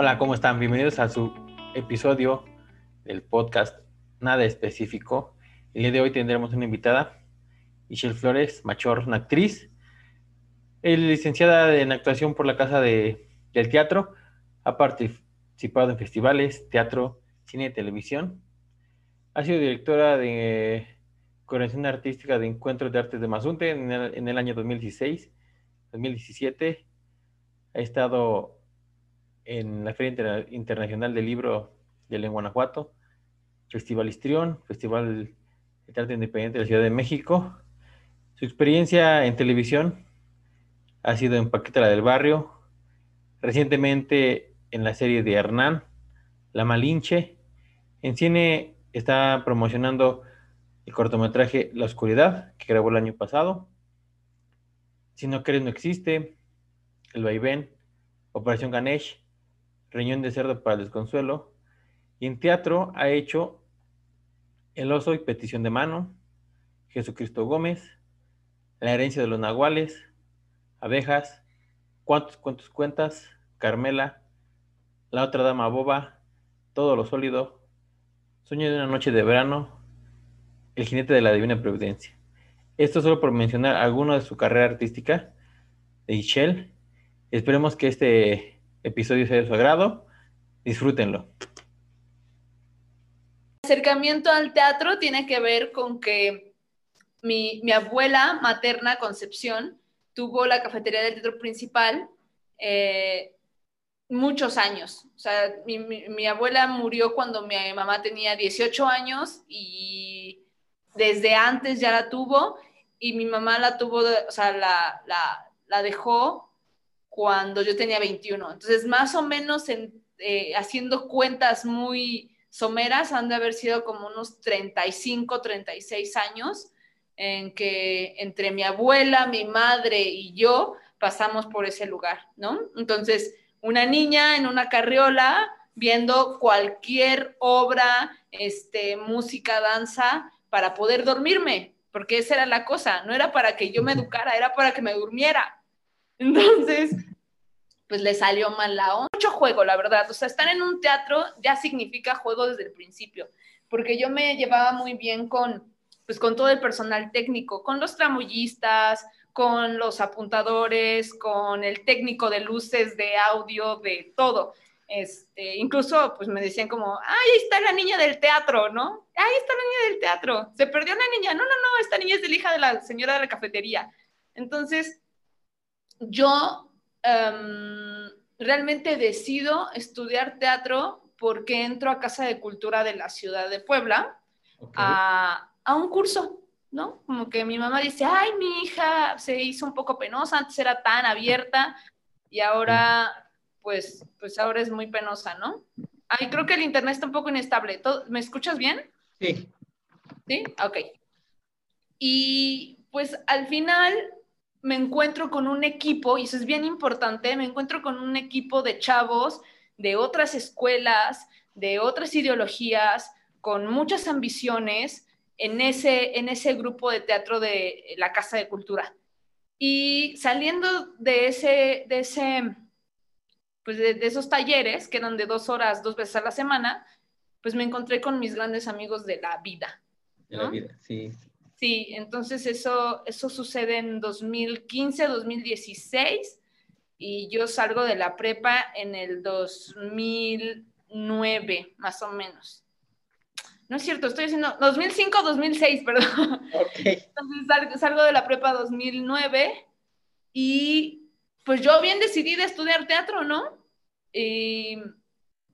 Hola, ¿cómo están? Bienvenidos a su episodio del podcast Nada Específico. El día de hoy tendremos una invitada, Michelle Flores Machor, una actriz, es licenciada en actuación por la Casa de, del Teatro, ha participado en festivales, teatro, cine y televisión. Ha sido directora de coordinación artística de Encuentros de Artes de Mazunte en el, en el año 2016, 2017. Ha estado en la Feria Internacional del Libro de Guanajuato, Festival Histrión, Festival de Teatro Independiente de la Ciudad de México. Su experiencia en televisión ha sido en Paqueta del Barrio, recientemente en la serie de Hernán, La Malinche. En cine está promocionando el cortometraje La Oscuridad, que grabó el año pasado. Si no crees, no existe. El Vaivén, Operación Ganesh, Reñón de Cerdo para el Desconsuelo. Y en teatro ha hecho El Oso y Petición de Mano, Jesucristo Gómez, La Herencia de los Nahuales, Abejas, Cuántos Cuentos Cuentas, Carmela, La Otra Dama Boba, Todo lo Sólido, Sueño de una Noche de Verano, El Jinete de la Divina Providencia. Esto solo por mencionar alguno de su carrera artística de Michelle. Esperemos que este episodio sea de su agrado. Disfrútenlo. El acercamiento al teatro tiene que ver con que mi, abuela materna, Concepción, tuvo la cafetería del teatro principal eh, muchos años. O sea, mi, abuela murió cuando mi mamá tenía 18 años y desde antes ya la tuvo y mi mamá la tuvo, o sea, la, la dejó cuando yo tenía 21. Entonces, más o menos en, eh, haciendo cuentas muy someras, han de haber sido como unos 35, 36 años en que entre mi abuela, mi madre y yo pasamos por ese lugar, ¿no? Entonces, una niña en una carriola viendo cualquier obra, este, música, danza, para poder dormirme, porque esa era la cosa, no era para que yo me educara, era para que me durmiera. Entonces, pues le salió mal la onda. Mucho juego, la verdad. O sea, estar en un teatro ya significa juego desde el principio, porque yo me llevaba muy bien con, pues, con todo el personal técnico, con los tramullistas, con los apuntadores, con el técnico de luces, de audio, de todo. Este, incluso, pues me decían como, ahí está la niña del teatro, ¿no? Ahí está la niña del teatro. Se perdió la niña. No, no, no, esta niña es la hija de la señora de la cafetería. Entonces, yo em, realmente decido estudiar teatro porque entro a Casa de Cultura de la ciudad de Puebla a, un curso, ¿no? Como que mi mamá dice, ay, mi hija se hizo un poco penosa, antes era tan abierta y ahora, pues, pues ahora es muy penosa, ¿no? Ay, creo que el internet está un poco inestable. ¿Me escuchas bien? Sí. ¿Sí? Ok. Y pues al final me encuentro con un equipo, y eso es bien importante, me encuentro con un equipo de chavos de otras escuelas, de otras ideologías, con muchas ambiciones en ese, en ese grupo de teatro de la Casa de Cultura. Y saliendo de ese, de ese, pues de, esos talleres, que eran de dos horas, dos veces a la semana, pues me encontré con mis grandes amigos de la vida. De la vida, sí. Sí, entonces eso, eso sucede en 2015, 2016 y yo salgo de la prepa en el 2009, más o menos. No es cierto, estoy diciendo 2005, 2006, perdón. Entonces salgo, de la prepa 2009 y pues yo bien decidí de estudiar teatro, ¿no? Y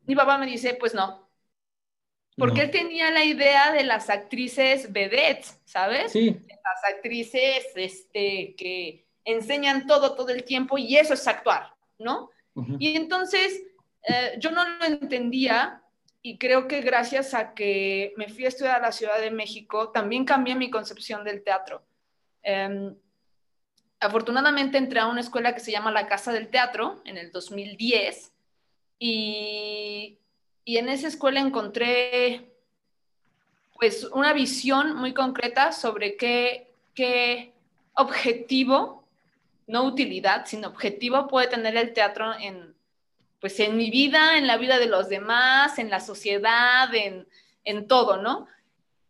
mi papá me dice, pues no, porque él tenía la idea de las actrices vedettes, ¿sabes? Sí. Las actrices este, que enseñan todo, todo el tiempo y eso es actuar, ¿no? Y entonces eh, yo no lo entendía y creo que gracias a que me fui a estudiar a la Ciudad de México, también cambié mi concepción del teatro. Em, afortunadamente entré a una escuela que se llama la Casa del Teatro en el 2010 y y en esa escuela encontré pues una visión muy concreta sobre qué, qué objetivo, no utilidad, sino objetivo puede tener el teatro en, pues en mi vida, en la vida de los demás, en la sociedad, en, en todo, ¿no?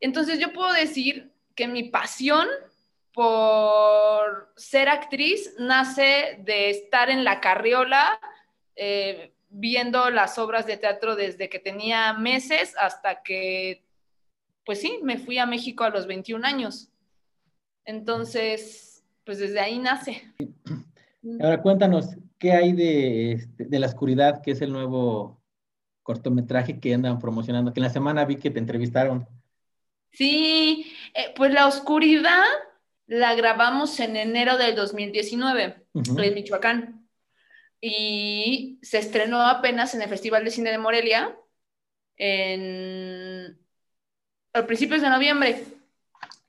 Entonces yo puedo decir que mi pasión por ser actriz nace de estar en la carriola eh, viendo las obras de teatro desde que tenía meses hasta que, pues sí, me fui a México a los 21 años. Entonces, pues desde ahí nace. Ahora cuéntanos, ¿qué hay de, este, de La Oscuridad, que es el nuevo cortometraje que andan promocionando? Que en la semana vi que te entrevistaron. Sí, eh, pues La Oscuridad la grabamos en enero del 2019 en Michoacán y se estrenó apenas en el Festival de Cine de Morelia en, a principios de noviembre.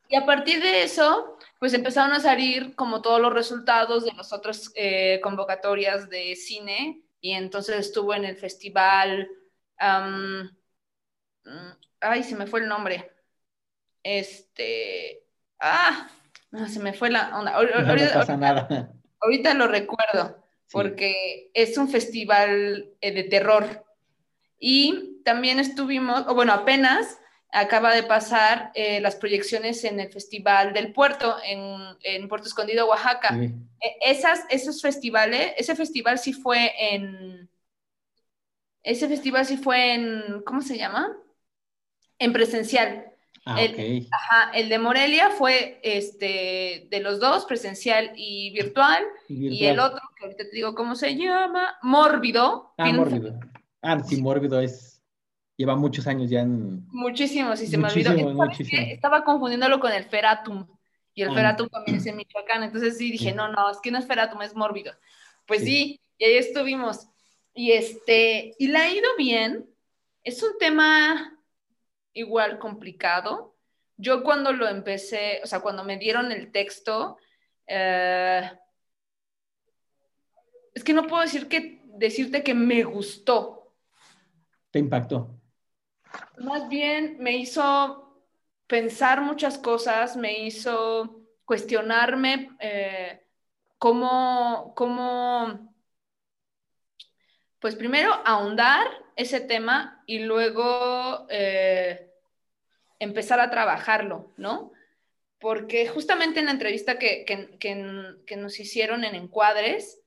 Y a partir de eso, pues empezaron a salir como todos los resultados de las otras eh, convocatorias de cine y entonces estuvo en el festival, mm, ay, se me fue el nombre, este, ah, se me fue la onda. no, pasa nada. Ahorita lo recuerdo, porque es un festival eh, de terror. Y también estuvimos, o bueno, apenas acaba de pasar eh, las proyecciones en el Festival del Puerto, en, Puerto Escondido, Oaxaca. E, esas, esos festivales, ese festival sí fue en, ese festival sí fue en, ¿cómo se llama? En presencial. Ah, el, ajá, el de Morelia fue este, de los dos, presencial y virtual, y, el otro, que ahorita te digo cómo se llama, Mórbido. Ah, Mórbido. Ah, sí, Mórbido es, lleva muchos años ya en... Muchísimos, y se me olvidó. Estaba confundiéndolo con el Feratum, y el ah. Feratum también es en Michoacán, entonces sí dije, no, no, es que no es Feratum, es Mórbido. Pues sí, y ahí estuvimos. Y este, y la ha ido bien, es un tema igual complicado. Yo cuando lo empecé, o sea, cuando me dieron el texto, eh, es que no puedo decir que, decirte que me gustó. ¿Te impactó? Más bien me hizo pensar muchas cosas, me hizo cuestionarme eh, cómo, cómo, pues primero ahondar ese tema y luego eh, empezar a trabajarlo, ¿no? Porque justamente en la entrevista que, nos hicieron en Encuadres,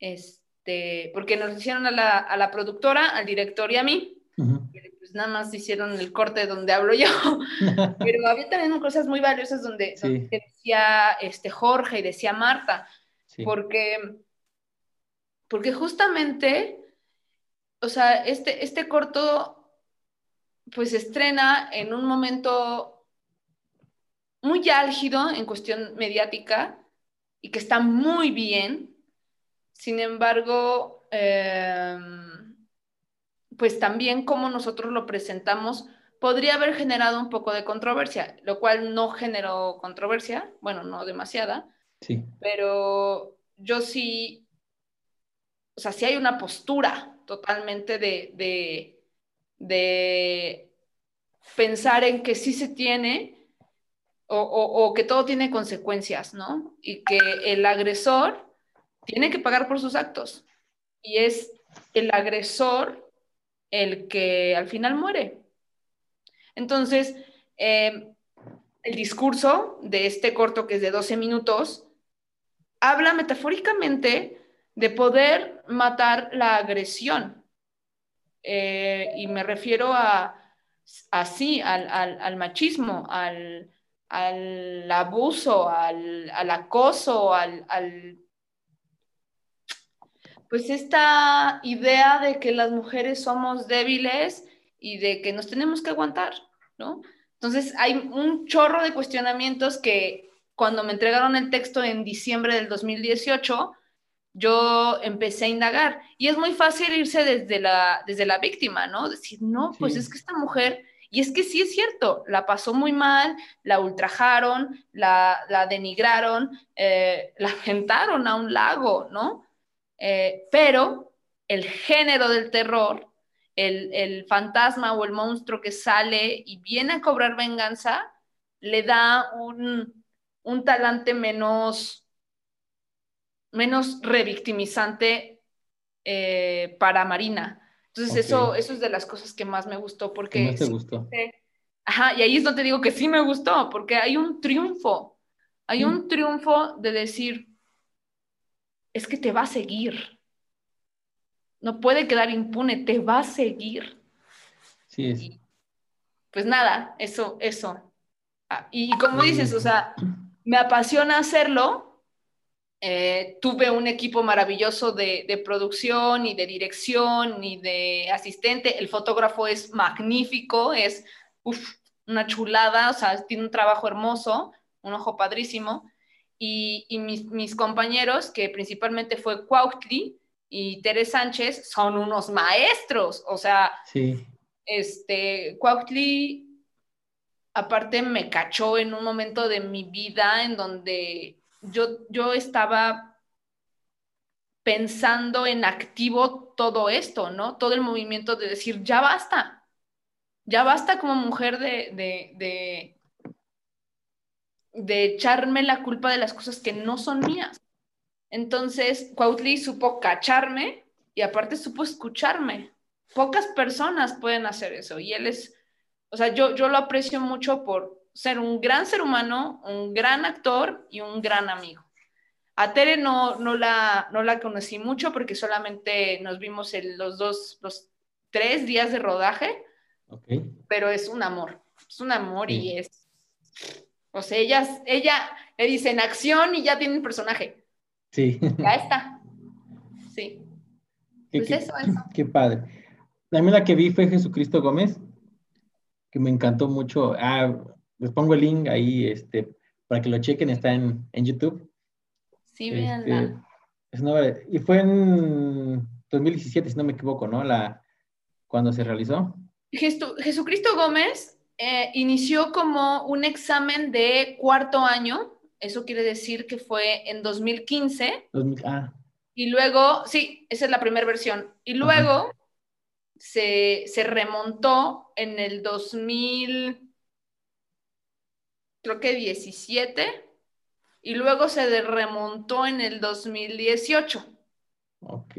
este, porque nos hicieron a la, productora, al director y a mí, pues nada más hicieron el corte donde hablo yo, pero había también cosas muy valiosas donde, decía este, Jorge y decía Marta, porque, porque justamente o sea, este, este corto pues se estrena en un momento muy álgido en cuestión mediática y que está muy bien. Sin embargo, em, pues también como nosotros lo presentamos podría haber generado un poco de controversia, lo cual no generó controversia, bueno, no demasiada, sí. pero yo sí, o sea, sí hay una postura totalmente de, de, pensar en que sí se tiene o, que todo tiene consecuencias, ¿no? Y que el agresor tiene que pagar por sus actos. Y es el agresor el que al final muere. Entonces, em, el discurso de este corto, que es de 12 minutos, habla metafóricamente de poder matar la agresión. Eh, y me refiero a así, al, machismo, al, abuso, al, acoso, al, pues esta idea de que las mujeres somos débiles y de que nos tenemos que aguantar, ¿no? Entonces hay un chorro de cuestionamientos que cuando me entregaron el texto en diciembre del 2018, yo empecé a indagar. Y es muy fácil irse desde la, desde la víctima, ¿no? Decir, no, pues es que esta mujer, y es que sí es cierto, la pasó muy mal, la ultrajaron, la, denigraron, eh, la aventaron a un lago, ¿no? Eh, pero el género del terror, el, el fantasma o el monstruo que sale y viene a cobrar venganza, le da un, un talante menos menos revictimizante eh, para Marina. Entonces, eso, eso es de las cosas que más me gustó porque... más te gustó? Ajá, y ahí es donde te digo que sí me gustó, porque hay un triunfo, hay un triunfo de decir, es que te va a seguir. No puede quedar impune, te va a seguir. Sí, es. pues nada, eso, eso. Ah, y como dices, o sea, me apasiona hacerlo. Eh, tuve un equipo maravilloso de, de, producción y de dirección y de asistente. El fotógrafo es magnífico, es uf, una chulada, o sea, tiene un trabajo hermoso, un ojo padrísimo. Y, y mis, mis, compañeros, que principalmente fue Cuautli y Tere Sánchez, son unos maestros. O sea, sí. este, Cuautli aparte me cachó en un momento de mi vida en donde yo, yo estaba pensando en activo todo esto, ¿no? Todo el movimiento de decir, ya basta, ya basta como mujer de, de, de, echarme la culpa de las cosas que no son mías. Entonces, Cuautli supo cacharme y aparte supo escucharme. Pocas personas pueden hacer eso y él es o sea, yo, yo lo aprecio mucho por ser un gran ser humano, un gran actor y un gran amigo. A Tere no, no, la, no la conocí mucho porque solamente nos vimos en los dos, los tres días de rodaje, okay. pero es un amor, es un amor sí. y es, o sea, ella, ella le dice en acción y ya tiene un personaje. Sí. Ya está. Sí. Pues qué, eso, eso. Qué padre. La la que vi fue Jesucristo Gómez que me encantó mucho. Ah, les pongo el link ahí este, para que lo chequen, está en, en YouTube. Sí. Este, y fue en 2017, si no me equivoco, ¿no? La, cuando se realizó. Jesu, Jesucristo Gómez eh, inició como un examen de cuarto año, eso quiere decir que fue en 2015. 2000, ah. Y luego, sí, esa es la primera versión. Y luego se, se, remontó en el 2000, creo que 17, y luego se remontó en el 2018. Ok.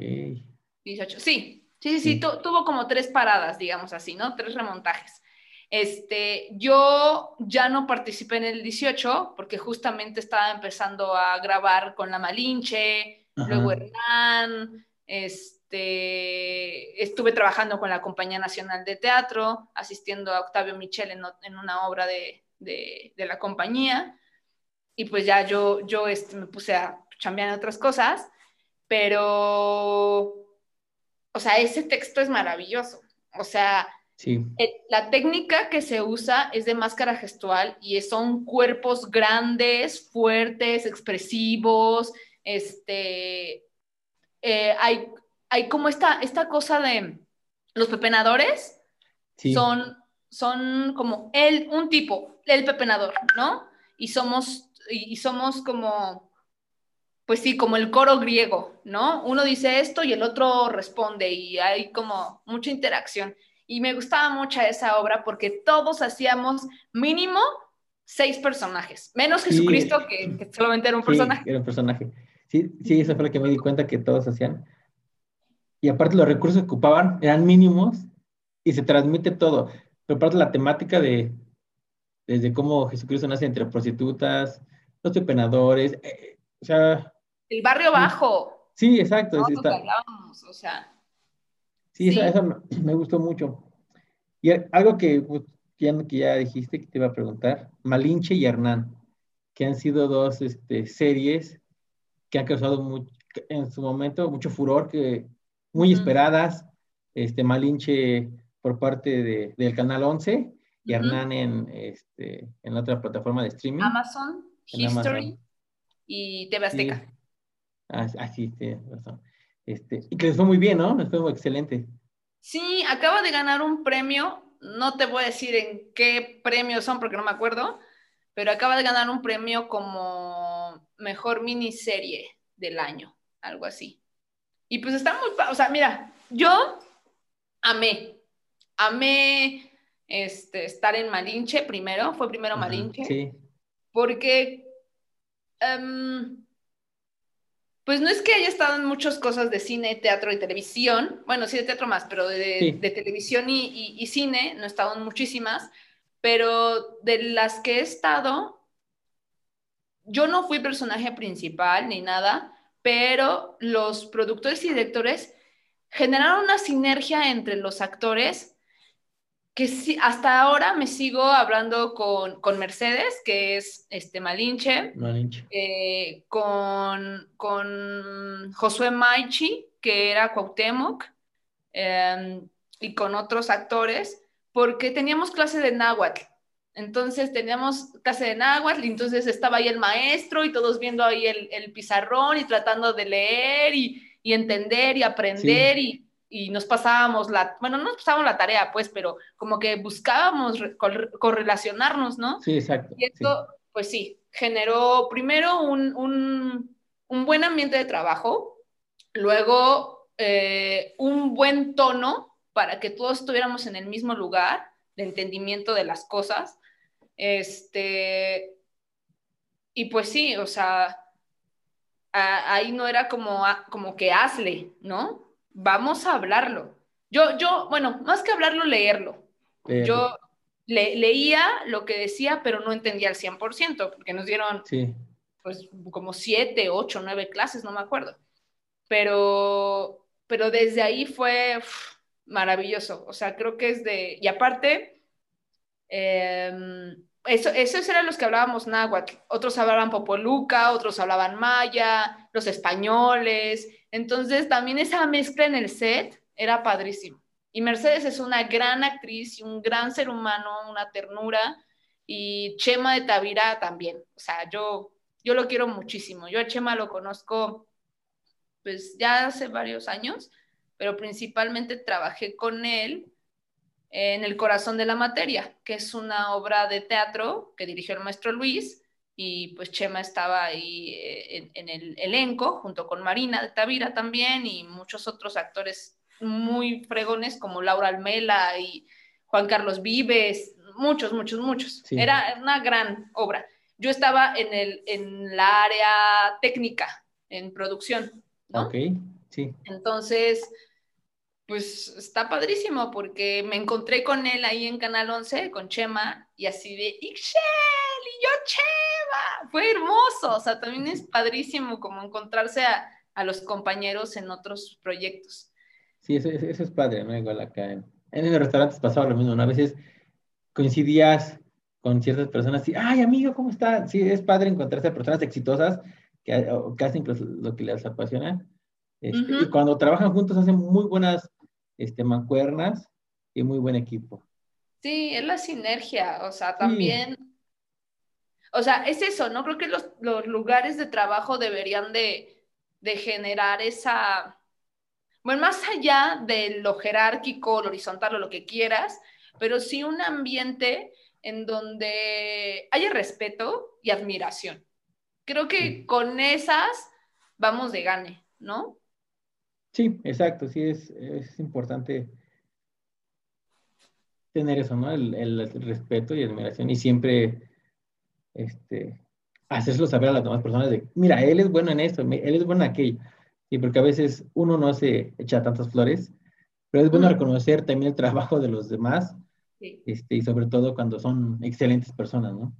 18, sí, sí, sí, sí, tu, tuvo como tres paradas, digamos así, ¿no? Tres remontajes. Este, yo ya no participé en el 18 porque justamente estaba empezando a grabar con la Malinche, Ajá. luego Hernán, este, este, estuve trabajando con la Compañía Nacional de Teatro, asistiendo a Octavio Michel en, en una obra de, de, de, la compañía, y pues ya yo, yo este, me puse a chambear en otras cosas, pero, o sea, ese texto es maravilloso, o sea, sí. el, la técnica que se usa es de máscara gestual y son cuerpos grandes, fuertes, expresivos, este, eh, hay hay como esta, esta cosa de los pepenadores sí. son, son como el, un tipo, el pepenador, ¿no? Y somos, y somos como, pues sí, como el coro griego, ¿no? Uno dice esto y el otro responde y hay como mucha interacción. Y me gustaba mucho esa obra porque todos hacíamos mínimo seis personajes, menos Jesucristo, sí. que, que, solamente era un personaje. Sí, era un personaje. Sí, sí, eso fue lo que me di cuenta que todos hacían y aparte los recursos que ocupaban eran mínimos y se transmite todo. Pero aparte la temática de desde cómo Jesucristo nace entre prostitutas, los pepenadores, eh, o sea... El barrio bajo. Sí, exacto. No, sí, está. Hablábamos, o sea, sí, sí. Me, me, gustó mucho. Y algo que, pues, ya, que ya dijiste que te iba a preguntar, Malinche y Hernán, que han sido dos este, series que han causado mucho, en su momento mucho furor, que muy esperadas, este, Malinche por parte de, del Canal 11 y uh -huh. Hernán en, este, en otra plataforma de streaming. Amazon, History Amazon. y TV Azteca. Sí. Ah, ah, sí, tienes razón. Este, y que les fue muy bien, ¿no? Les fue excelente. Sí, acaba de ganar un premio, no te voy a decir en qué premios son porque no me acuerdo, pero acaba de ganar un premio como mejor miniserie del año, algo así. Y pues está muy, o sea, mira, yo amé, amé este, estar en Malinche primero, fue primero Malinche, sí. porque um, Pues no es que haya estado en muchas cosas de cine, teatro y televisión, bueno, sí de teatro más, pero de, televisión y, cine no he estado en muchísimas, pero de las que he estado, yo no fui personaje principal ni nada, pero los productores y directores generaron una sinergia entre los actores que sí, hasta ahora me sigo hablando con, Mercedes, que es este Malinche, eh, con, con Josué Maichi, que era Cuauhtémoc, em, y con otros actores, porque teníamos clase de náhuatl. Entonces teníamos clase de náhuatl y entonces estaba ahí el maestro y todos viendo ahí el, pizarrón y tratando de leer y, entender y aprender y y nos pasábamos la, bueno, no nos pasábamos la tarea, pues, pero como que buscábamos correlacionarnos, ¿no? Sí, exacto. Y esto, pues sí, generó primero un, un, un, buen ambiente de trabajo, luego eh, un buen tono para que todos estuviéramos en el mismo lugar de entendimiento de las cosas. Este, y pues sí, o sea, ahí no era como, como que hazle, ¿no? Vamos a hablarlo. Yo, yo, bueno, más que hablarlo, leerlo. Yo leía lo que decía, pero no entendía al 100%, porque nos dieron, pues, como siete, ocho, nueve clases, no me acuerdo. Pero, pero desde ahí fue maravilloso. O sea, creo que es de, y aparte, em, eso, esos eran los que hablábamos náhuatl. Otros hablaban popoluca, otros hablaban maya, los españoles. Entonces, también esa mezcla en el set era padrísimo. Y Mercedes es una gran actriz y un gran ser humano, una ternura. Y Chema de Tavira también. O sea, yo, yo lo quiero muchísimo. Yo a Chema lo conozco pues ya hace varios años, pero principalmente trabajé con él en El corazón de la materia, que es una obra de teatro que dirigió el maestro Luis y pues Chema estaba ahí eh, en, el elenco junto con Marina de Tavira también y muchos otros actores muy fregones como Laura Almela y Juan Carlos Vives, muchos, muchos, muchos. Era una gran obra. Yo estaba en, el, en la área técnica, en producción. ¿no? Ok, sí. Entonces, pues está padrísimo porque me encontré con él ahí en Canal 11, con Chema, y así de, Ixchel, y yo Chema, fue hermoso, o sea, también es padrísimo como encontrarse a, los compañeros en otros proyectos. Sí, eso, es padre, ¿no? Igual acá en, en los restaurantes pasaba lo mismo, ¿no? A veces coincidías con ciertas personas y, ay, amigo, ¿cómo está? Sí, es padre encontrarse a personas exitosas que, que hacen lo que les apasiona. Este, y cuando trabajan juntos hacen muy buenas este, mancuernas y muy buen equipo. Sí, es la sinergia, o sea, también, o sea, es eso, ¿no? Creo que los, lugares de trabajo deberían de, de, generar esa, bueno, más allá de lo jerárquico, lo horizontal o lo que quieras, pero sí un ambiente en donde haya respeto y admiración. Creo que con esas vamos de gane, ¿no? Sí, exacto, sí, es, importante tener eso, ¿no? El, respeto y admiración y siempre este, hacérselo saber a las demás personas de, mira, él es bueno en esto, él es bueno en aquello. Sí, porque a veces uno no se echa tantas flores, pero es bueno reconocer también el trabajo de los demás este, y sobre todo cuando son excelentes personas, ¿no?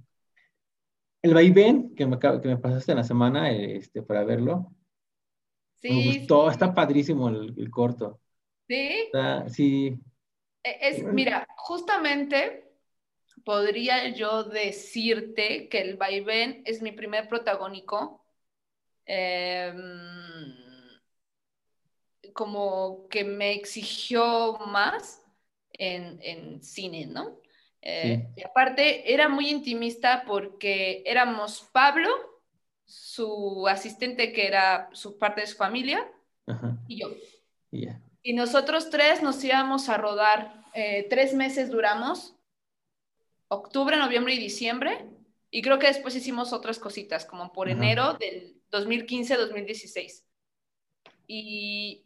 El vaivén que me, que me pasaste en la semana este, para verlo, me gustó, está padrísimo el, corto. Sí. sí. E, es, mira, justamente podría yo decirte que el vaivén es mi primer protagónico. Em, como que me exigió más en, cine, ¿no? Eh, y aparte, era muy intimista porque éramos Pablo, su asistente que era su parte de su familia y yo. Y nosotros tres nos íbamos a rodar, eh, tres meses duramos, octubre, noviembre y diciembre, y creo que después hicimos otras cositas, como por enero del 2015-2016. Y,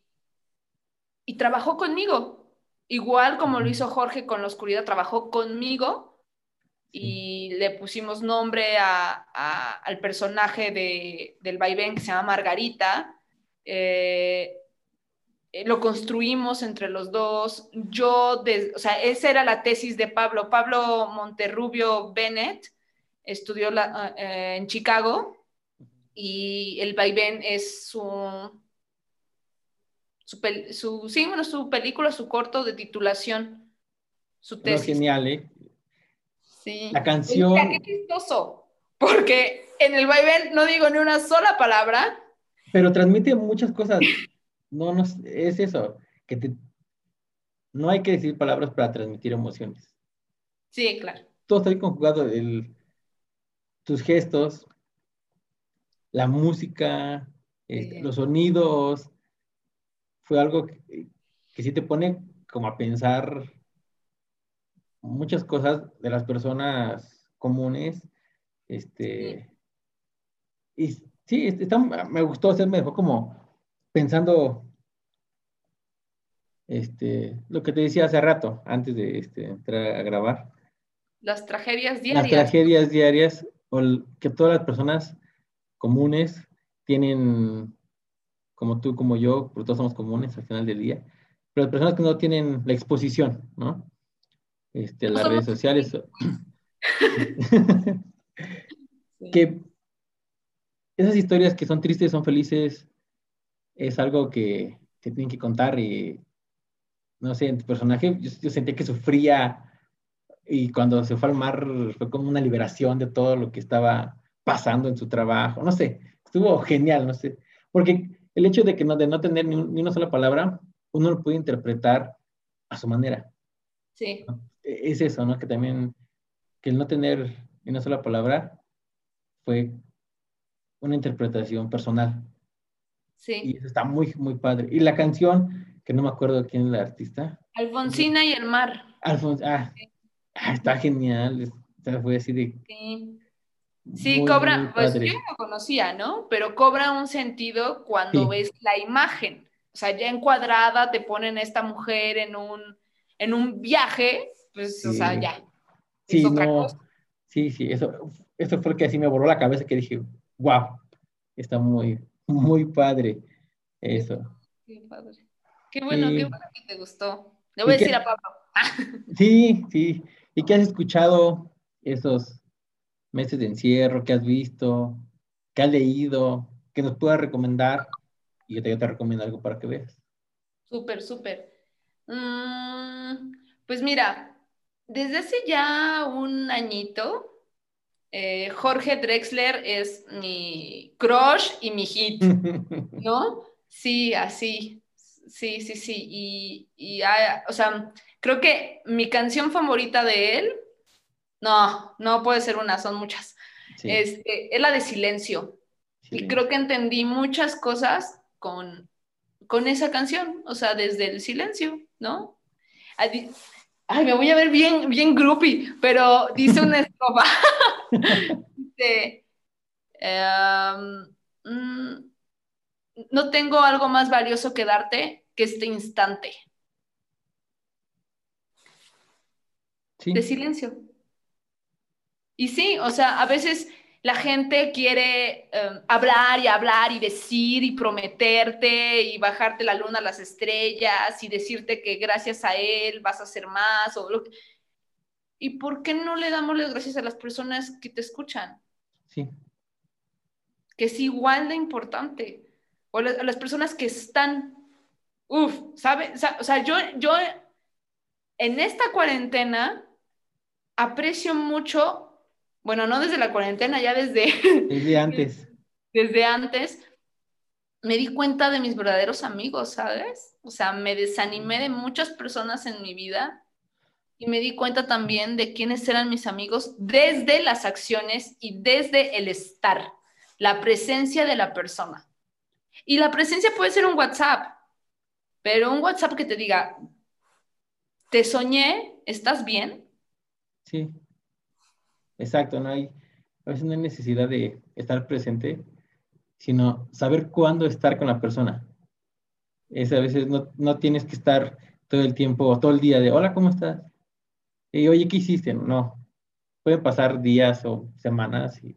y trabajó conmigo, igual como lo hizo Jorge con la oscuridad, trabajó conmigo y le pusimos nombre al personaje de, del vaivén que se llama Margarita. Eh, lo construimos entre los dos. Yo, o sea, esa era la tesis de Pablo. Pablo Monterrubio Bennett estudió eh, en Chicago y el vaivén es su, su, sí, bueno, su película, su corto de titulación, su tesis. genial, ¿eh? Sí. La canción. qué chistoso, porque en el vaivén no digo ni una sola palabra. Pero transmite muchas cosas. No, no, es eso, que te, no hay que decir palabras para transmitir emociones. Sí, claro. Todo está ahí conjugado, el, tus gestos, la música, este, los sonidos, fue algo que, que sí te pone como a pensar muchas cosas de las personas comunes, este, y sí, está, me gustó, o me dejó como pensando este, lo que te decía hace rato, antes de este, entrar a grabar. Las tragedias diarias. Las tragedias diarias, o que todas las personas comunes tienen, como tú, como yo, porque todos somos comunes al final del día, pero las personas que no tienen la exposición, ¿no? Este, a las redes sociales. que esas historias que son tristes, son felices, es algo que te tienen que contar y, no sé, en tu personaje yo, sentía que sufría y cuando se fue al mar fue como una liberación de todo lo que estaba pasando en su trabajo, no sé, estuvo genial, no sé, porque el hecho de que no, de no tener ni, una sola palabra, uno lo puede interpretar a su manera. Sí. E, es eso, ¿no? Que también, que el no tener ni una sola palabra fue una interpretación personal. Sí. Y eso está muy, muy padre. Y la canción, que no me acuerdo quién es la artista. Alfonsina y el mar. Alfons ah, ah, está genial. Fue así de... Sí. Sí, cobra, pues yo no conocía, ¿no? Pero cobra un sentido cuando ves la imagen. O sea, ya encuadrada te ponen esta mujer en un, en un viaje, pues, o sea, ya. Sí, no. Sí, sí, eso, eso fue lo que así me borró la cabeza que dije, wow, está muy, muy padre eso. Qué padre. Qué bueno, qué bueno que te gustó. Le voy a decir a Pablo. sí, sí. ¿Y qué has escuchado esos meses de encierro? ¿Qué has visto? ¿Qué has leído? ¿Qué nos puedas recomendar? Y yo te, te recomiendo algo para que veas. Súper, súper. Mm, pues mira, desde hace ya un añito eh, Jorge Drexler es mi crush y mi hit, ¿no? Sí, así, sí, sí, sí. Y, y ah, o sea, creo que mi canción favorita de él, no, no puede ser una, son muchas. Este, es la de Silencio. Y creo que entendí muchas cosas con, con esa canción, o sea, desde el silencio, ¿no? Ay, me voy a ver bien, bien groupie, pero dice una estrofa. dice, em, mm, no tengo algo más valioso que darte que este instante. De silencio. Y sí, o sea, a veces la gente quiere em, hablar y hablar y decir y prometerte y bajarte la luna a las estrellas y decirte que gracias a él vas a hacer más o lo ¿Y por qué no le damos las gracias a las personas que te escuchan? Sí. Que es igual de importante. O a las personas que están, uf, ¿sabe? O sea, yo, yo en esta cuarentena aprecio mucho bueno, no desde la cuarentena, ya desde... Desde antes. Desde antes, me di cuenta de mis verdaderos amigos, ¿sabes? O sea, me desanimé de muchas personas en mi vida y me di cuenta también de quiénes eran mis amigos desde las acciones y desde el estar, la presencia de la persona. Y la presencia puede ser un WhatsApp, pero un WhatsApp que te diga, te soñé, ¿estás bien? Sí. Exacto, no hay, a veces no hay necesidad de estar presente, sino saber cuándo estar con la persona. Es a veces no, no tienes que estar todo el tiempo, todo el día de, hola, ¿cómo estás? Y oye, ¿qué hiciste? No. pueden pasar días o semanas y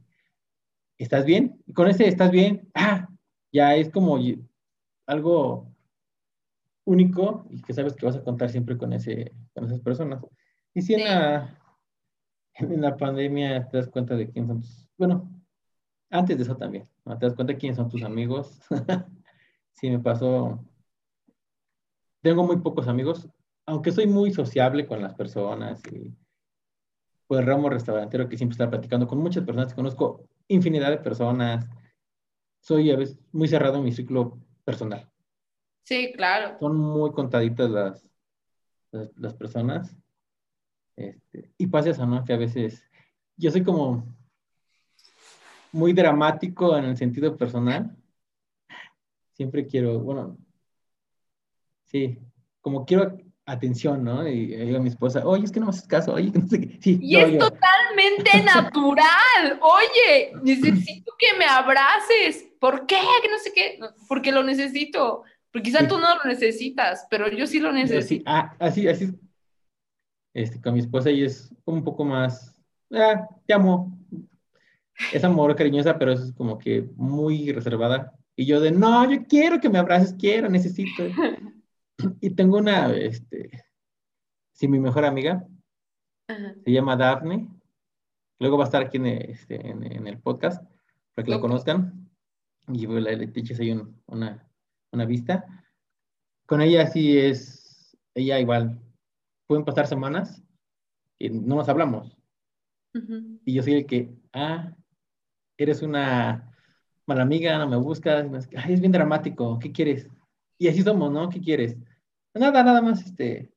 ¿estás bien? Y con ese ¿estás bien? Ah, ya es como algo único y que sabes que vas a contar siempre con, ese, con esas personas. Y si en, la, en la pandemia te das cuenta de quién son tus, bueno, antes de eso también, te das cuenta de quiénes son tus amigos. sí, me pasó, tengo muy pocos amigos, aunque soy muy sociable con las personas y pues ramo restaurantero que siempre está platicando con muchas personas, conozco infinidad de personas, soy a veces muy cerrado en mi ciclo personal. Sí, claro. Son muy contaditas las, las, personas. Este, y pasa eso, ¿no? Que a veces yo soy como muy dramático en el sentido personal. Siempre quiero, bueno, sí, como quiero atención, ¿no? Y digo a mi esposa, oye, es que no me haces caso, oye, no sé qué. Sí, y es totalmente natural. Oye, necesito que me abraces. ¿Por qué? Que no sé qué. Porque lo necesito. Porque quizá tú no lo necesitas, pero yo sí lo necesito. Ah, así, así. Este, con mi esposa ella es un poco más, ah, te amo. Es amor cariñosa, pero es como que muy reservada. Y yo de, no, yo quiero que me abraces, quiero, necesito. y tengo una, este, sí, mi mejor amiga, se llama Daphne. Luego va a estar aquí en, este, en, el podcast para que la conozcan. Y le, le eches ahí una, una vista. Con ella sí es, ella igual, pueden pasar semanas y no nos hablamos. Y yo soy el que, ah, eres una mala amiga, no me buscas, Ay, es bien dramático, ¿qué quieres? Y así somos, ¿no? ¿Qué quieres? Nada, nada más, este,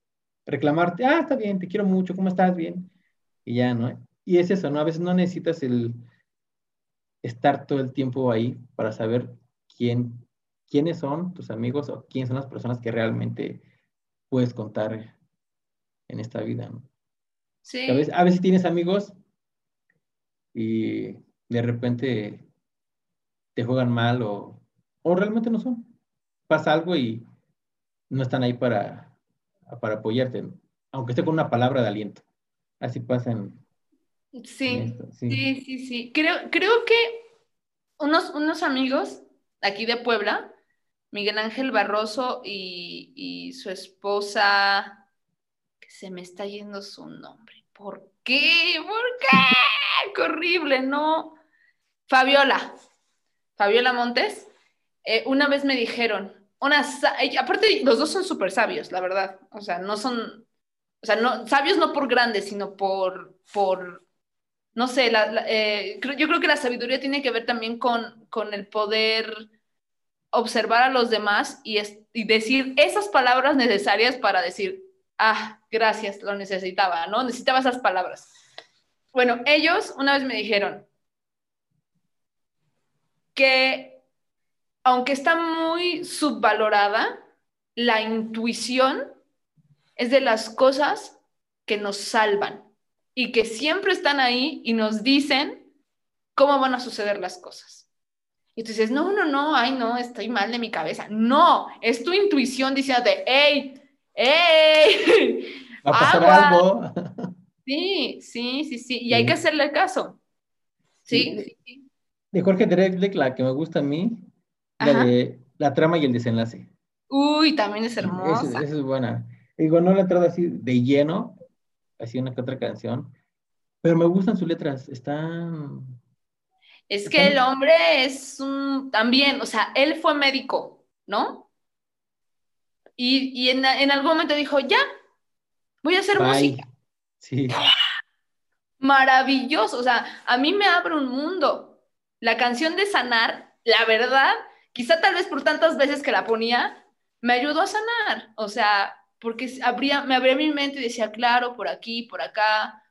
reclamarte, ah, está bien, te quiero mucho, ¿cómo estás? Bien. Y ya, ¿no? Y es eso, ¿no? A veces no necesitas el estar todo el tiempo ahí para saber quién quiénes son tus amigos o quiénes son las personas que realmente puedes contar en esta vida. Sí. A veces, tienes amigos y de repente te juegan mal o, o realmente no son. Pasa algo y no están ahí para, para apoyarte, aunque esté con una palabra de aliento. Así pasa en... Sí, sí, sí, sí, Creo, creo que unos, unos amigos aquí de Puebla Miguel Ángel Barroso y, su esposa, se me está yendo su nombre. ¿Por qué? ¿Por qué? ¡Qué horrible! No. Fabiola. Fabiola Montes. Eh, una vez me dijeron, una, aparte los dos son súper sabios, la verdad. O sea, no son, o sea, no, sabios no por grandes, sino por, por no sé, eh, yo creo que la sabiduría tiene que ver también con, con el poder observar a los demás y, decir esas palabras necesarias para decir, ah, gracias, lo necesitaba, ¿no? Necesitaba esas palabras. Bueno, ellos una vez me dijeron que aunque está muy subvalorada, la intuición es de las cosas que nos salvan y que siempre están ahí y nos dicen cómo van a suceder las cosas. Y tú dices, no, no, no, ay, no, estoy mal de mi cabeza. No, es tu intuición diciéndote, hey, hey, va a pasar algo. Sí, sí, sí, sí, y hay que hacerle caso. Sí, De Jorge Drexler, la que me gusta a mí, la de la trama y el desenlace. Uy, también es hermosa. Esa, es buena. Digo, no la he entrado así de lleno, así una que otra canción, pero me gustan sus letras, están es que el hombre es un, también, o sea, él fue médico, ¿no? Y, en, algún momento dijo, ya, voy a hacer música. Sí. Maravilloso, o sea, a mí me abre un mundo. La canción de Sanar, la verdad, quizá tal vez por tantas veces que la ponía, me ayudó a sanar, o sea, porque abría, me abría mi mente y decía, claro, por aquí, por acá,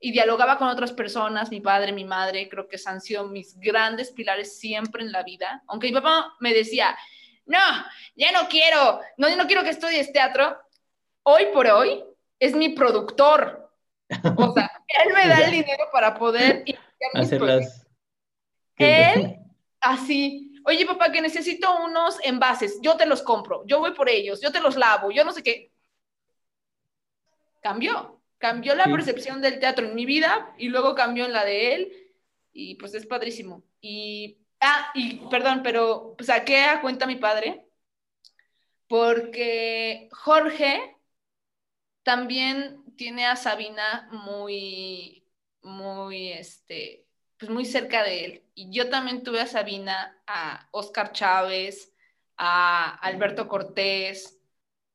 y dialogaba con otras personas, mi padre, mi madre, creo que han sido mis grandes pilares siempre en la vida. Aunque mi papá me decía, no, ya no quiero, no, yo no quiero que estudies teatro. Hoy por hoy es mi productor. O sea, él me da el dinero para poder hacerlas. Él, así, oye papá, que necesito unos envases, yo te los compro, yo voy por ellos, yo te los lavo, yo no sé qué. Cambió Cambió la Sí. percepción del teatro en mi vida y luego cambió en la de él y pues es padrísimo. Y, ah, y perdón, pero saqué a cuenta a mi padre porque Jorge también tiene a Sabina muy, muy, este, pues muy cerca de él. Y yo también tuve a Sabina, a Oscar Chávez, a Alberto Cortés,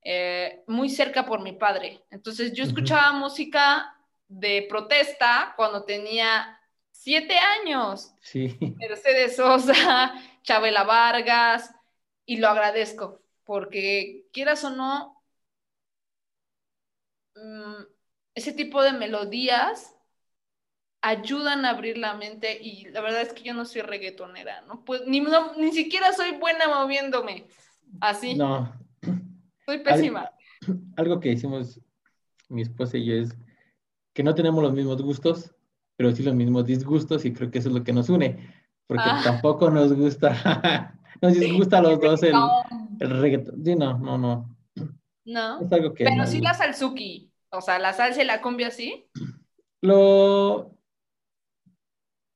eh, muy cerca por mi padre. Entonces yo escuchaba música de protesta cuando tenía siete años. Sí, Mercedes Sosa, Chabela Vargas, y lo agradezco, porque quieras o no, mm, ese tipo de melodías ayudan a abrir la mente y la verdad es que yo no soy reggaetonera, ¿no? Pues ni, no- ni siquiera soy buena moviéndome así, no, soy pésima. algo que hicimos mi esposa y yo es que no tenemos los mismos gustos, pero sí los mismos disgustos y creo que eso es lo que nos une, porque Ah. tampoco nos gusta, nos disgusta a los dos el, No, el reggaetón. Sí, no, no, no. no, Es algo que pero no- sí la salsuki, o sea, la salsa y la cumbia sí. lo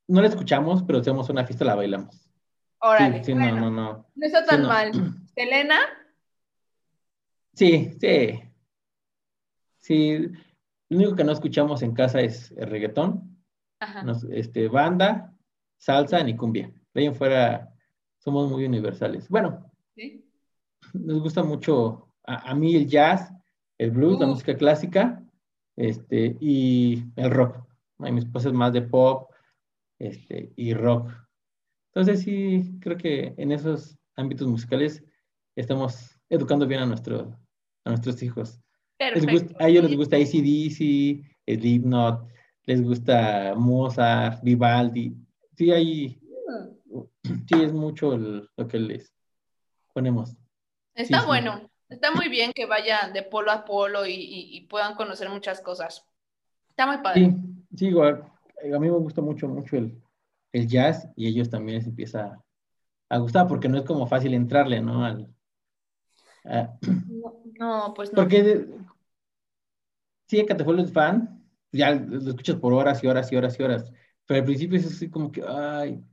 no la escuchamos, pero hacemos una fiesta la bailamos. Sí, Órale, sí, bueno, no, no, no. no está tan no. mal. Selena, Sí, sí. Sí, lo único que no escuchamos en casa es el reggaetón. Nos- este, banda, salsa ni cumbia. De ahí en fuera somos muy universales. Bueno, ¿sí? nos gusta mucho a, a mí el jazz, el blues, la Uf. música clásica, este, y el rock. Y mi esposa es más de pop, este, y rock. Entonces sí, creo que en esos ámbitos musicales estamos educando bien a, nuestro, a nuestros hijos. Gusta- a ellos les gusta ACDC, Slipknot, les gusta Mozart, Vivaldi. Sí, hay, sí es mucho el- lo que les ponemos. Está sí. bueno, está muy bien que vayan de polo a polo y, y- y puedan conocer muchas cosas. Está muy padre. Sí, sí, igual. A mí me gusta mucho, mucho el, el jazz y ellos también les empieza a gustar porque no es como fácil entrarle, ¿no? Al, a- No, no, pues no. porque sí, que te vuelves fan, ya lo escuchas por horas y horas y horas y horas, pero al principio es así como que, ay,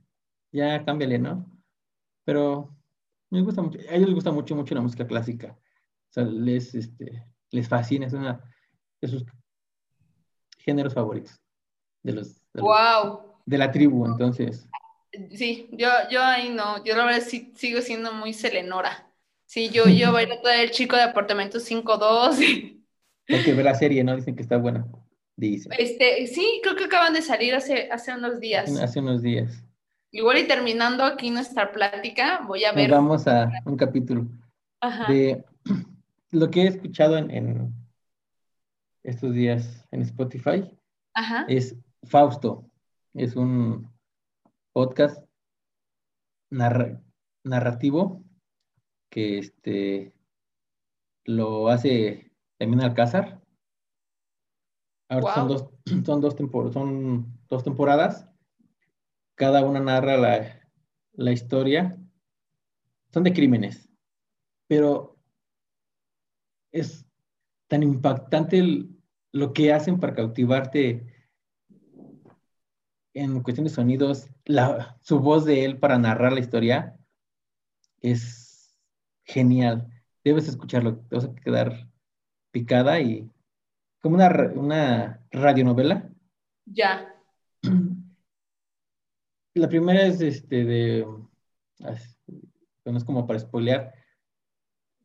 ya cámbiale, ¿no? Pero me gusta mucho, a ellos les gusta mucho, mucho la música clásica. O sea, les, este, les fascina, es una de sus géneros favoritos de los, de los- Wow. de la tribu, entonces. Sí, yo, yo ahí no, yo la verdad sí sigo siendo muy selenora. Sí, yo, yo bailo todo el chico de apartamento 5-2. Hay que ver la serie, ¿no? Dicen que está buena. Dicen. Este, sí, creo que acaban de salir hace, hace unos días. Hace unos días. Igual y terminando aquí nuestra plática, voy a Nos ver. vamos a un capítulo Ajá. de lo que he escuchado en, en estos días en Spotify Ajá. es Fausto. Es un podcast narra- narrativo que este lo hace también Alcázar. Ahora son dos, son dos, tempor- son dos temporadas. Cada una narra la, la historia. Son de crímenes. Pero es tan impactante el- lo que hacen para cautivarte en cuestión de sonidos, la, su voz de él para narrar la historia es genial. Debes escucharlo, te vas a quedar picada y como una, una radionovela. Ya. La primera es este de, as- no es como para spoilear,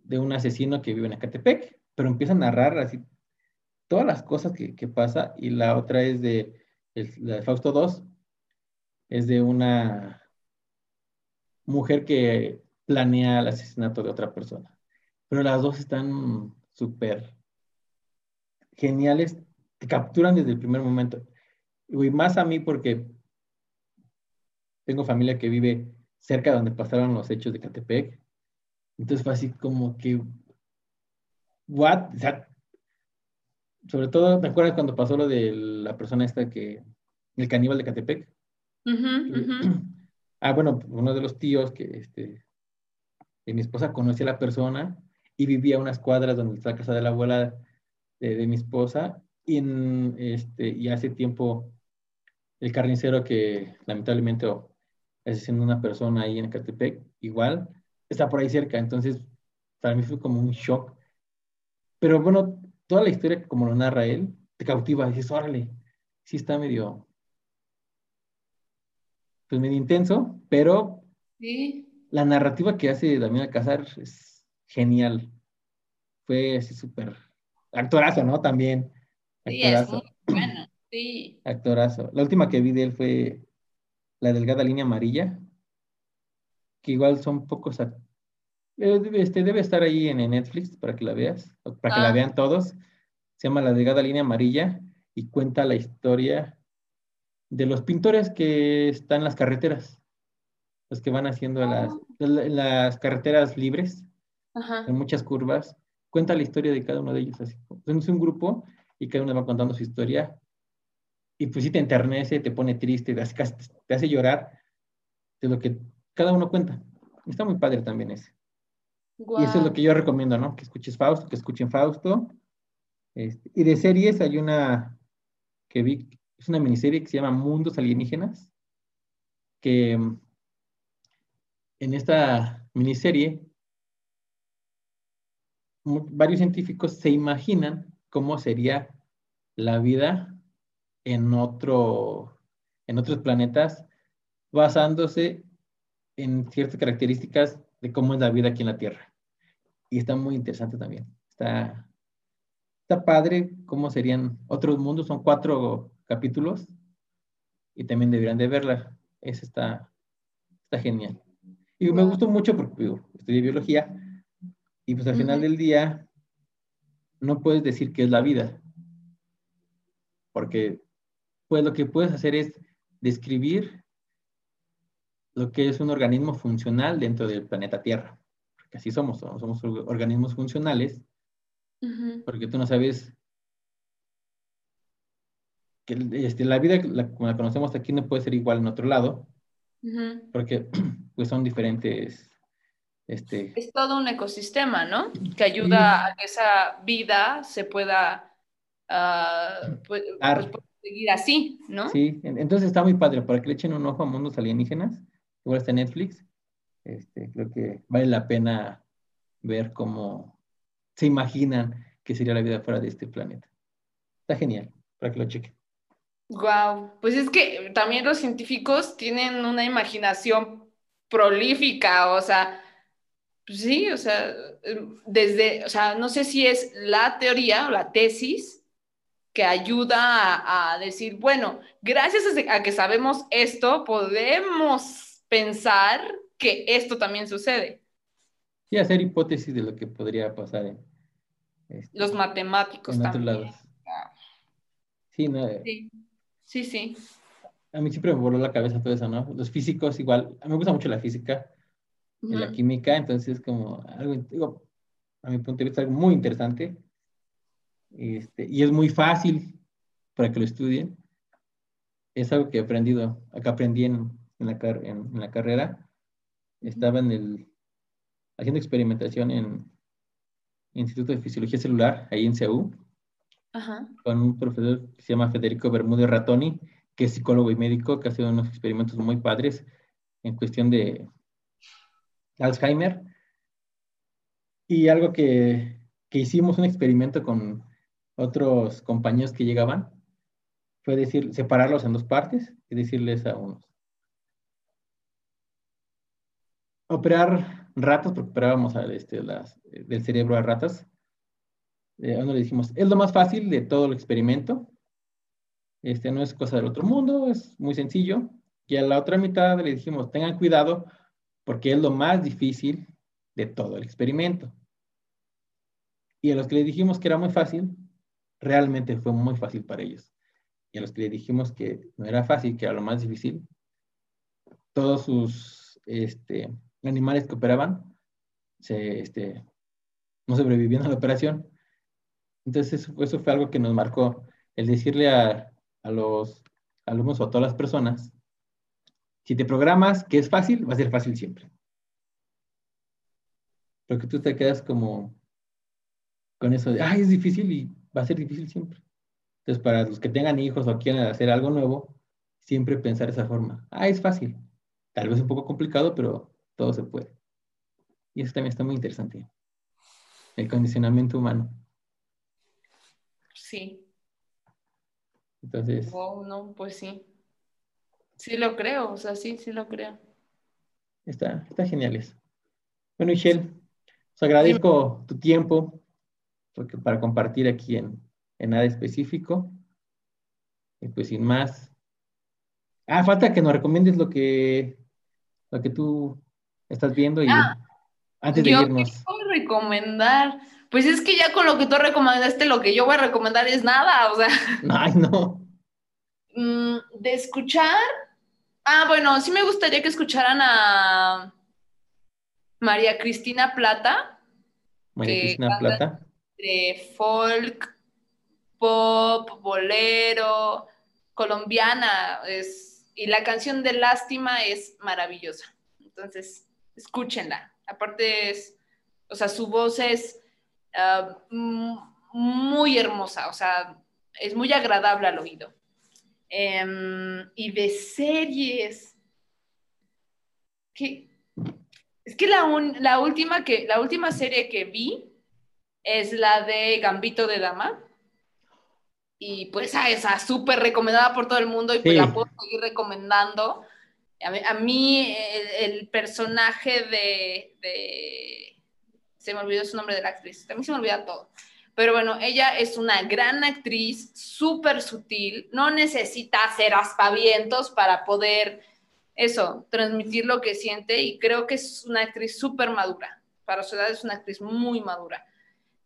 de un asesino que vive en Ecatepec, pero empieza a narrar así todas las cosas que, que pasa y la otra es de, el- la de Fausto 2, es de una mujer que planea el asesinato de otra persona. Pero las dos están súper geniales, te capturan desde el primer momento. Y más a mí porque tengo familia que vive cerca de donde pasaron los hechos de Catepec. Entonces fue así como que, ¿what? O sea, sobre todo, ¿te acuerdas cuando pasó lo de la persona esta que, el caníbal de Catepec? Ujú, ujú. Ah, bueno, uno de los tíos que, este, de mi esposa conocía a la persona y vivía a unas cuadras donde está la casa de la abuela de, de mi esposa Y, en, este, y hace tiempo, el carnicero que lamentablemente asesinó a una persona ahí en Catepec, igual, está por ahí cerca. Entonces, para mí fue como un shock. Pero bueno, toda la historia, como lo narra él, te cautiva. Dices, órale, sí está medio, pues medio intenso, pero Sí. la narrativa que hace Damián Alcázar es genial. Fue así súper actorazo, ¿no? También. Sí, es Actorazo. muy bueno. Sí. Actorazo. La última que vi de él fue La Delgada Línea Amarilla, que igual son pocos. eh, debe- Este, debe estar ahí en, en Netflix para que la veas, para que la Ah. vean todos. Se llama La Delgada Línea Amarilla y cuenta la historia de los pintores que están en las carreteras, los que van haciendo las, las carreteras libres Ajá. en muchas curvas. Cuenta la historia de cada uno de ellos. Así. Es un grupo y cada uno va contando su historia. Y pues sí te enternece, te pone triste, te hace, te hace llorar de lo que cada uno cuenta. Está muy padre también ese. Y eso es lo que yo recomiendo, ¿no? Que escuches Fausto, que escuchen Fausto. Este, y de series hay una que vi, es una miniserie que se llama Mundos Alienígenas, que mm, en esta miniserie varios científicos se imaginan cómo sería la vida en otro, en otros planetas, basándose en ciertas características de cómo es la vida aquí en la Tierra. Y está muy interesante también. Está, está padre cómo serían otros mundos. Son cuatro capítulos y también deberían de verla. Esa está, está genial. Y me gustó mucho porque digo, estudié biología y pues al final del día no puedes decir qué es la vida. Porque pues lo que puedes hacer es describir lo que es un organismo funcional dentro del planeta Tierra. Porque así somos, somos, somos or- organismos funcionales, porque tú no sabes que este, la vida la- como la conocemos aquí no puede ser igual en otro lado, porque pues son diferentes, este, Es todo un ecosistema, ¿no? Que ayuda a que esa vida se pueda, ah, pues, pues, seguir así, ¿no? Sí, en- entonces está muy padre para que le echen un ojo a Mundos Alienígenas. Igual está en Netflix. Este, creo que vale la pena ver cómo se imaginan que sería la vida fuera de este planeta. Está genial, para que lo chequen. Wow, pues es que también los científicos tienen una imaginación prolífica, o sea, pues sí, o sea, eh, desde, o sea, no sé si es la teoría o la tesis que ayuda a, a decir, bueno, gracias a que sabemos esto, podemos pensar que esto también sucede. Sí, hacer hipótesis de lo que podría pasar en, este, Los matemáticos en otros también. lados. Sí, no, Sí, sí, sí. a mí siempre me voló la cabeza todo eso, ¿no? Los físicos igual, a mí me gusta mucho la física y la Ujú. química, entonces como algo, digo, a mi punto de vista, algo muy interesante. Este, y es muy fácil para que lo estudien. Es algo que he aprendido, acá aprendí en, en la, car- en- en la carrera. Estaba en el, haciendo experimentación en Instituto de Fisiología Celular, ahí en CEU, Ajá. con un profesor que se llama Federico Bermúdez Ratoni, que es psicólogo y médico, que ha hecho unos experimentos muy padres en cuestión de Alzheimer. Y algo que, que hicimos un experimento con otros compañeros que llegaban fue decir, separarlos en dos partes y decirles a unos, operar ratas, porque operábamos a, este, las, del cerebro a ratas. Eh, a uno le dijimos, es lo más fácil de todo el experimento. Este no es cosa del otro mundo, es muy sencillo. Y a la otra mitad le dijimos, tengan cuidado porque es lo más difícil de todo el experimento. Y a los que le dijimos que era muy fácil, realmente fue muy fácil para ellos. Y a los que le dijimos que no era fácil, que era lo más difícil, todos sus este, animales que operaban se, este, no sobrevivían a la operación. Entonces eso, eso fue algo que nos marcó, el decirle a, a los alumnos o a todas las personas, si te programas que es fácil, va a ser fácil siempre. Porque tú te quedas como con eso de, ay, es difícil y va a ser difícil siempre. Entonces, para los que tengan hijos o quieran hacer algo nuevo, siempre pensar esa forma. Ah, es fácil. Tal vez un poco complicado, pero todo se puede. Y eso también está muy interesante. El condicionamiento humano. Sí. Entonces. Oh, no, pues sí. Sí lo creo, o sea, sí, sí lo creo. Está, está genial eso. Bueno, Michelle, os agradezco tu tiempo porque para compartir aquí en, en nada específico. Y pues sin más. Ah, falta que nos recomiendes lo que, lo que tú estás viendo y Ah, antes de Yo irnos. puedo recomendar. Pues es que ya con lo que tú recomendaste, lo que yo voy a recomendar es nada, o sea, Ay, no. mm, de escuchar. Ah, bueno, sí me gustaría que escucharan a María Cristina Plata, María Que Cristina Plata. de folk, pop, bolero, colombiana, es, y la canción de Lástima es maravillosa. Entonces, escúchenla. Aparte es, o sea, su voz es ah, muy hermosa, o sea, es muy agradable al oído. Em, y de series, que es que la, un- la última que la última serie que vi es la de Gambito de Dama. Y pues ah, esa súper recomendada por todo el mundo y pues Sí. la puedo seguir recomendando. A mí, a mí el, el personaje de, de- Se me olvidó su nombre de la actriz. También se me olvida todo. Pero bueno, ella es una gran actriz, súper sutil. No necesita hacer aspavientos para poder, eso, transmitir lo que siente. Y creo que es una actriz súper madura. Para su edad es una actriz muy madura.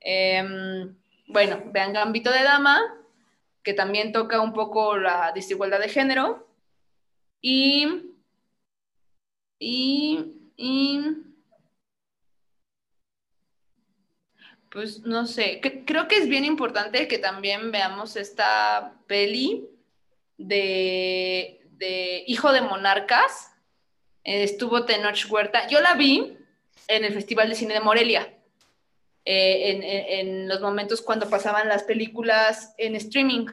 Em, bueno, vean Gambito de Dama, que también toca un poco la desigualdad de género. Y. Y. y pues no sé, que- creo que es bien importante que también veamos esta peli de, de Hijo de Monarcas. Eh, estuvo Tenoch Huerta. Yo la vi en el Festival de Cine de Morelia eh, en, en- en los momentos cuando pasaban las películas en streaming.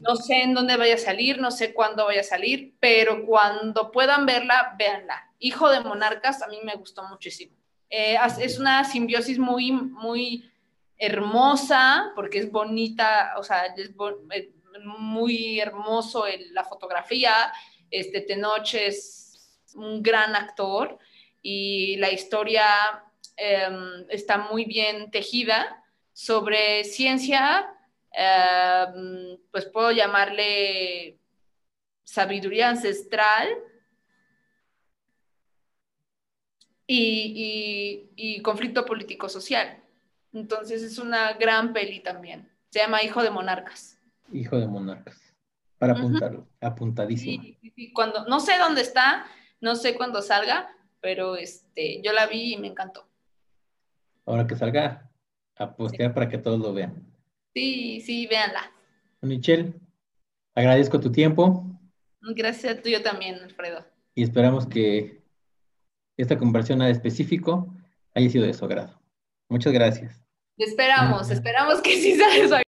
No sé en dónde vaya a salir, no sé cuándo vaya a salir, pero cuando puedan verla, véanla. Hijo de Monarcas a mí me gustó muchísimo. Eh, es una simbiosis muy, muy hermosa, porque es bonita, o sea, es eh, muy hermoso la fotografía. Este Tenoch es un gran actor y la historia em, está muy bien tejida sobre ciencia, em, pues puedo llamarle sabiduría ancestral y, y- y conflicto político-social. Entonces es una gran peli también. Se llama Hijo de Monarcas. Hijo de monarcas. Para apuntarlo. Apuntadísimo. Sí, sí, sí, cuando, no sé dónde está, no sé cuándo salga, pero este, yo la vi y me encantó. Ahora que salga, a postear para que todos lo vean. Sí, sí, véanla. Michelle, agradezco tu tiempo Gracias a tuyo también, Alfredo. y esperamos que esta conversión nada específico haya sido de su agrado. Muchas gracias. Esperamos, esperamos que sí sea de su